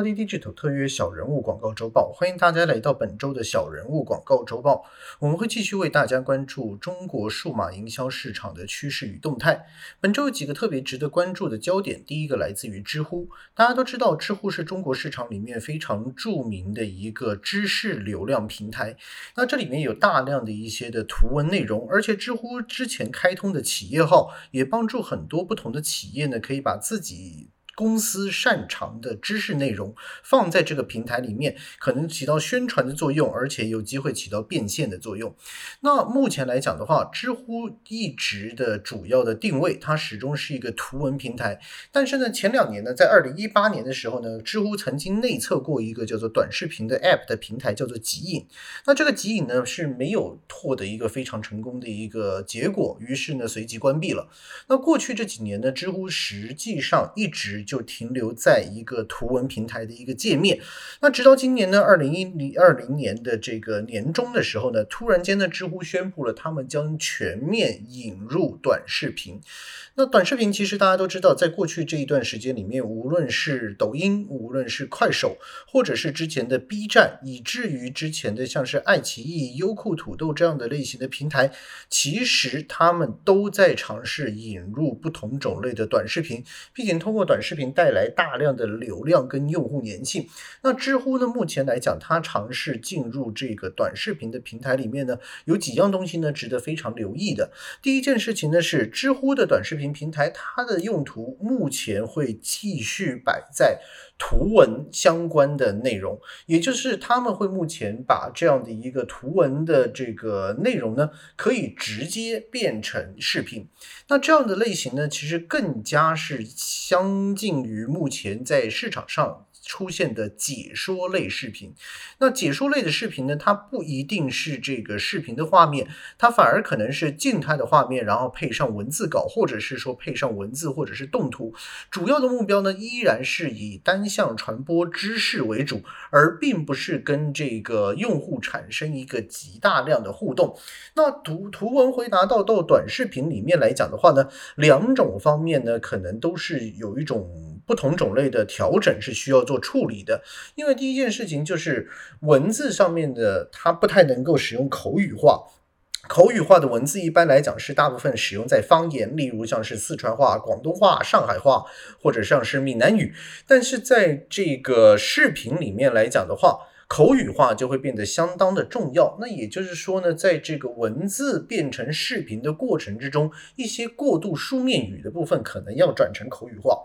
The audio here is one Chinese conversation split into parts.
超级 Digital 特约小人物广告周报，欢迎大家来到本周的小人物广告周报。我们会继续为大家关注中国数码营销市场的趋势与动态。本周有几个特别值得关注的焦点，第一个来自于知乎。大家都知道，知乎是中国市场里面非常著名的一个知识流量平台。那这里面有大量的一些的图文内容，而且知乎之前开通的企业号也帮助很多不同的企业呢，可以把自己。公司擅长的知识内容放在这个平台里面，可能起到宣传的作用，而且有机会起到变现的作用。那目前来讲的话，知乎一直的主要的定位，它始终是一个图文平台。但是呢，前两年呢，在二零一八年的时候呢，知乎曾经内测过一个叫做短视频的 App 的平台，叫做极影。那这个极影呢是没有获得一个非常成功的一个结果，于是呢随即关闭了。那过去这几年呢，知乎实际上一直。就停留在一个图文平台的一个界面，那直到今年呢，二零一零二零年的这个年中的时候呢，突然间呢，知乎宣布了他们将全面引入短视频。那短视频其实大家都知道，在过去这一段时间里面，无论是抖音，无论是快手，或者是之前的 B 站，以至于之前的像是爱奇艺、优酷、土豆这样的类型的平台，其实他们都在尝试引入不同种类的短视频，并且通过短视频。带来大量的流量跟用户粘性。那知乎呢？目前来讲，它尝试进入这个短视频的平台里面呢，有几样东西呢，值得非常留意的。第一件事情呢，是知乎的短视频平台，它的用途目前会继续摆在。图文相关的内容，也就是他们会目前把这样的一个图文的这个内容呢，可以直接变成视频。那这样的类型呢，其实更加是相近于目前在市场上。出现的解说类视频，那解说类的视频呢？它不一定是这个视频的画面，它反而可能是静态的画面，然后配上文字稿，或者是说配上文字或者是动图。主要的目标呢，依然是以单向传播知识为主，而并不是跟这个用户产生一个极大量的互动。那图图文回答到到短视频里面来讲的话呢，两种方面呢，可能都是有一种。不同种类的调整是需要做处理的，因为第一件事情就是文字上面的它不太能够使用口语化，口语化的文字一般来讲是大部分使用在方言，例如像是四川话、广东话、上海话或者像是闽南语，但是在这个视频里面来讲的话，口语化就会变得相当的重要。那也就是说呢，在这个文字变成视频的过程之中，一些过度书面语的部分可能要转成口语化。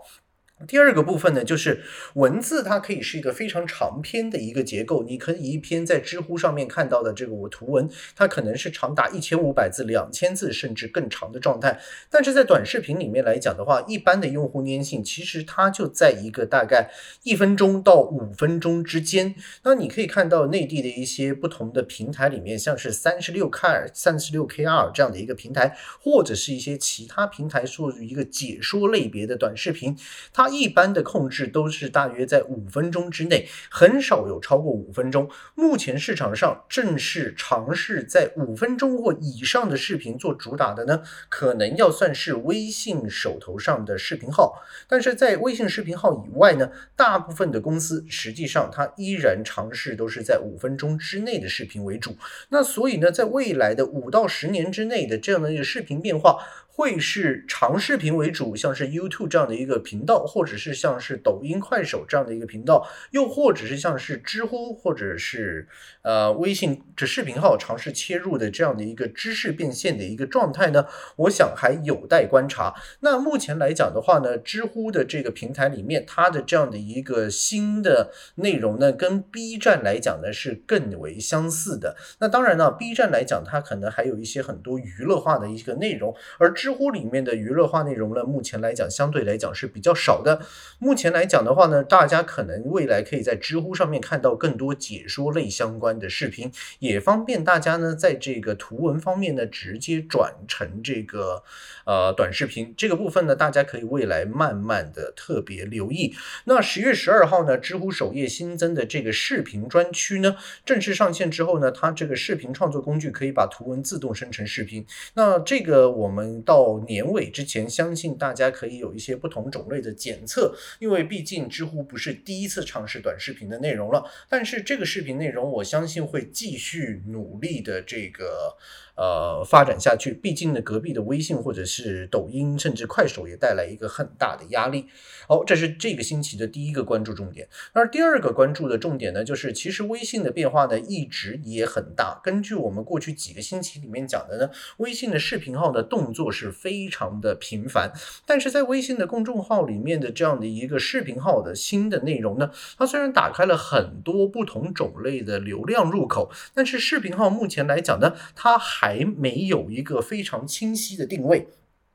第二个部分呢，就是文字，它可以是一个非常长篇的一个结构。你可以一篇在知乎上面看到的这个我图文，它可能是长达一千五百字、两千字甚至更长的状态。但是在短视频里面来讲的话，一般的用户粘性其实它就在一个大概一分钟到五分钟之间。那你可以看到内地的一些不同的平台里面，像是三十六 K、三十六 KR 这样的一个平台，或者是一些其他平台属于一个解说类别的短视频，它。一般的控制都是大约在五分钟之内，很少有超过五分钟。目前市场上正式尝试在五分钟或以上的视频做主打的呢，可能要算是微信手头上的视频号。但是在微信视频号以外呢，大部分的公司实际上它依然尝试都是在五分钟之内的视频为主。那所以呢，在未来的五到十年之内的这样的一个视频变化。会是长视频为主，像是 YouTube 这样的一个频道，或者是像是抖音、快手这样的一个频道，又或者是像是知乎或者是呃微信这视频号尝试切入的这样的一个知识变现的一个状态呢？我想还有待观察。那目前来讲的话呢，知乎的这个平台里面，它的这样的一个新的内容呢，跟 B 站来讲呢是更为相似的。那当然呢，B 站来讲，它可能还有一些很多娱乐化的一个内容，而知知乎里面的娱乐化内容呢，目前来讲相对来讲是比较少的。目前来讲的话呢，大家可能未来可以在知乎上面看到更多解说类相关的视频，也方便大家呢在这个图文方面呢直接转成这个呃短视频这个部分呢，大家可以未来慢慢的特别留意。那十月十二号呢，知乎首页新增的这个视频专区呢，正式上线之后呢，它这个视频创作工具可以把图文自动生成视频。那这个我们到到年尾之前，相信大家可以有一些不同种类的检测，因为毕竟知乎不是第一次尝试短视频的内容了。但是这个视频内容，我相信会继续努力的这个。呃，发展下去，毕竟呢，隔壁的微信或者是抖音，甚至快手也带来一个很大的压力。好，这是这个星期的第一个关注重点。而第二个关注的重点呢，就是其实微信的变化呢一直也很大。根据我们过去几个星期里面讲的呢，微信的视频号的动作是非常的频繁。但是在微信的公众号里面的这样的一个视频号的新的内容呢，它虽然打开了很多不同种类的流量入口，但是视频号目前来讲呢，它还还没有一个非常清晰的定位，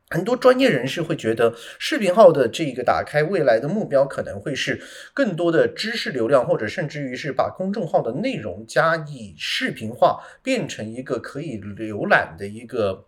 很多专业人士会觉得视频号的这个打开未来的目标可能会是更多的知识流量，或者甚至于是把公众号的内容加以视频化，变成一个可以浏览的一个。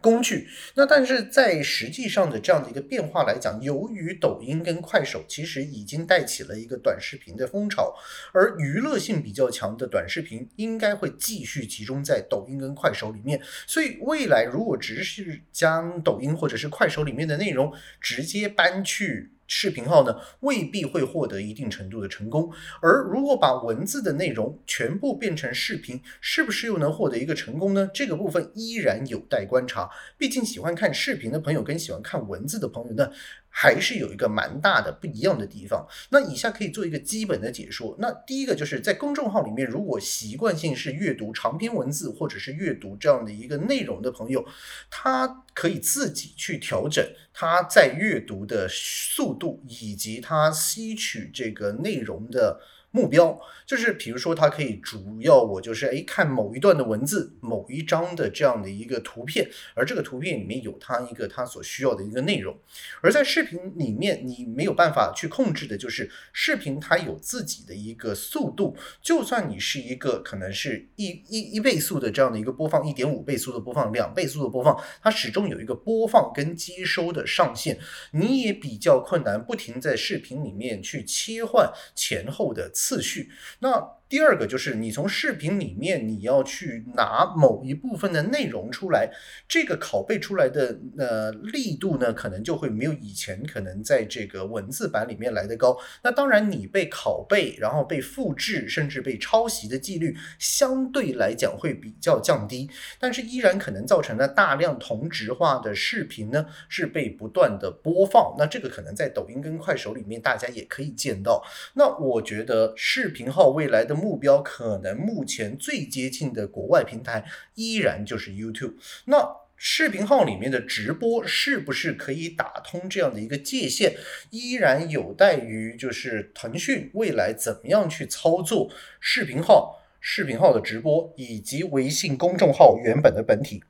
工具，那但是在实际上的这样的一个变化来讲，由于抖音跟快手其实已经带起了一个短视频的风潮，而娱乐性比较强的短视频应该会继续集中在抖音跟快手里面，所以未来如果只是将抖音或者是快手里面的内容直接搬去。视频号呢未必会获得一定程度的成功，而如果把文字的内容全部变成视频，是不是又能获得一个成功呢？这个部分依然有待观察。毕竟喜欢看视频的朋友跟喜欢看文字的朋友呢。还是有一个蛮大的不一样的地方。那以下可以做一个基本的解说。那第一个就是在公众号里面，如果习惯性是阅读长篇文字或者是阅读这样的一个内容的朋友，他可以自己去调整他在阅读的速度以及他吸取这个内容的。目标就是，比如说，它可以主要我就是哎看某一段的文字，某一张的这样的一个图片，而这个图片里面有它一个它所需要的一个内容。而在视频里面，你没有办法去控制的，就是视频它有自己的一个速度。就算你是一个可能是一一一倍速的这样的一个播放，一点五倍速的播放，两倍速的播放，它始终有一个播放跟接收的上限，你也比较困难，不停在视频里面去切换前后的。次序。那第二个就是你从视频里面你要去拿某一部分的内容出来，这个拷贝出来的呃力度呢，可能就会没有以前可能在这个文字版里面来的高。那当然你被拷贝，然后被复制，甚至被抄袭的几率相对来讲会比较降低，但是依然可能造成了大量同质化的视频呢是被不断的播放。那这个可能在抖音跟快手里面大家也可以见到。那我觉得视频号未来的。目标可能目前最接近的国外平台依然就是 YouTube。那视频号里面的直播是不是可以打通这样的一个界限，依然有待于就是腾讯未来怎么样去操作视频号、视频号的直播以及微信公众号原本的本体。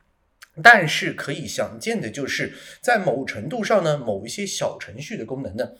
但是可以想见的就是，在某程度上呢，某一些小程序的功能呢。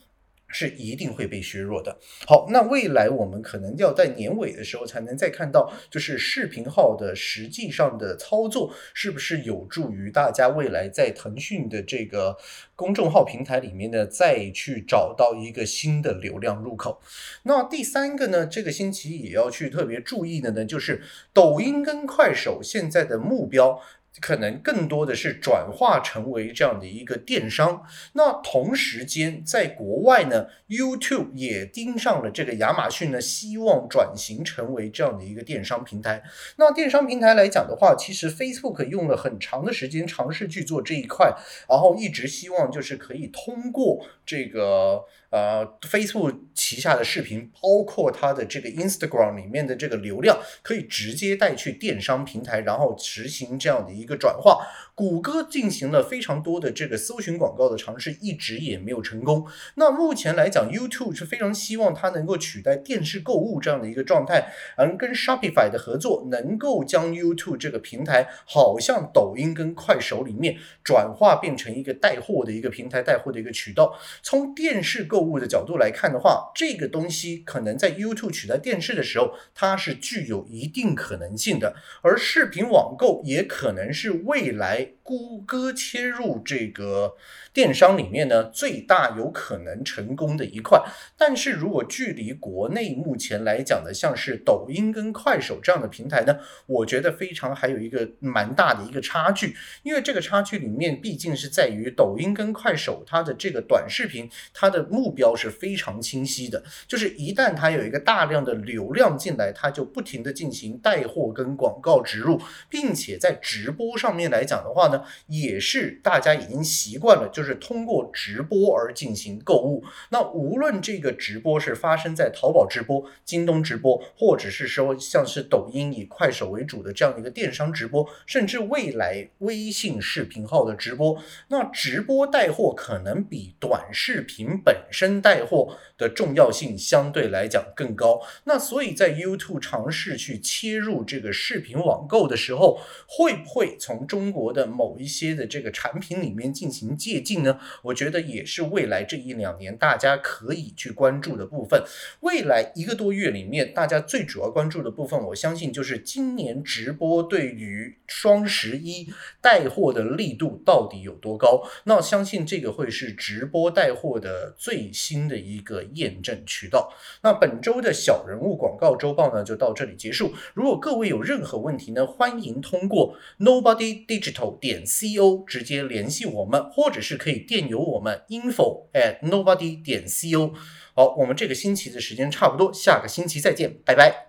是一定会被削弱的。好，那未来我们可能要在年尾的时候才能再看到，就是视频号的实际上的操作是不是有助于大家未来在腾讯的这个公众号平台里面呢，再去找到一个新的流量入口。那第三个呢，这个星期也要去特别注意的呢，就是抖音跟快手现在的目标。可能更多的是转化成为这样的一个电商。那同时间，在国外呢，YouTube 也盯上了这个亚马逊呢，希望转型成为这样的一个电商平台。那电商平台来讲的话，其实 Facebook 用了很长的时间尝试去做这一块，然后一直希望就是可以通过这个。呃，Facebook 旗下的视频，包括它的这个 Instagram 里面的这个流量，可以直接带去电商平台，然后执行这样的一一个转化。谷歌进行了非常多的这个搜寻广告的尝试，一直也没有成功。那目前来讲，YouTube 是非常希望它能够取代电视购物这样的一个状态，而跟 Shopify 的合作，能够将 YouTube 这个平台，好像抖音跟快手里面转化变成一个带货的一个平台，带货的一个渠道。从电视购物的角度来看的话，这个东西可能在 YouTube 取代电视的时候，它是具有一定可能性的。而视频网购也可能是未来谷歌切入这个电商里面呢，最大有可能成功的一块。但是如果距离国内目前来讲的，像是抖音跟快手这样的平台呢，我觉得非常还有一个蛮大的一个差距。因为这个差距里面，毕竟是在于抖音跟快手它的这个短视频，它的目标是非常清晰的，就是一旦它有一个大量的流量进来，它就不停的进行带货跟广告植入，并且在直播上面来讲的话呢。也是大家已经习惯了，就是通过直播而进行购物。那无论这个直播是发生在淘宝直播、京东直播，或者是说像是抖音以快手为主的这样的一个电商直播，甚至未来微信视频号的直播，那直播带货可能比短视频本身带货的重要性相对来讲更高。那所以在 YouTube 尝试去切入这个视频网购的时候，会不会从中国的某某一些的这个产品里面进行借鉴呢，我觉得也是未来这一两年大家可以去关注的部分。未来一个多月里面，大家最主要关注的部分，我相信就是今年直播对于双十一带货的力度到底有多高。那相信这个会是直播带货的最新的一个验证渠道。那本周的小人物广告周报呢，就到这里结束。如果各位有任何问题呢，欢迎通过 Nobody Digital 点。C O 直接联系我们，或者是可以电邮我们 info at nobody 点 C O。好，我们这个星期的时间差不多，下个星期再见，拜拜。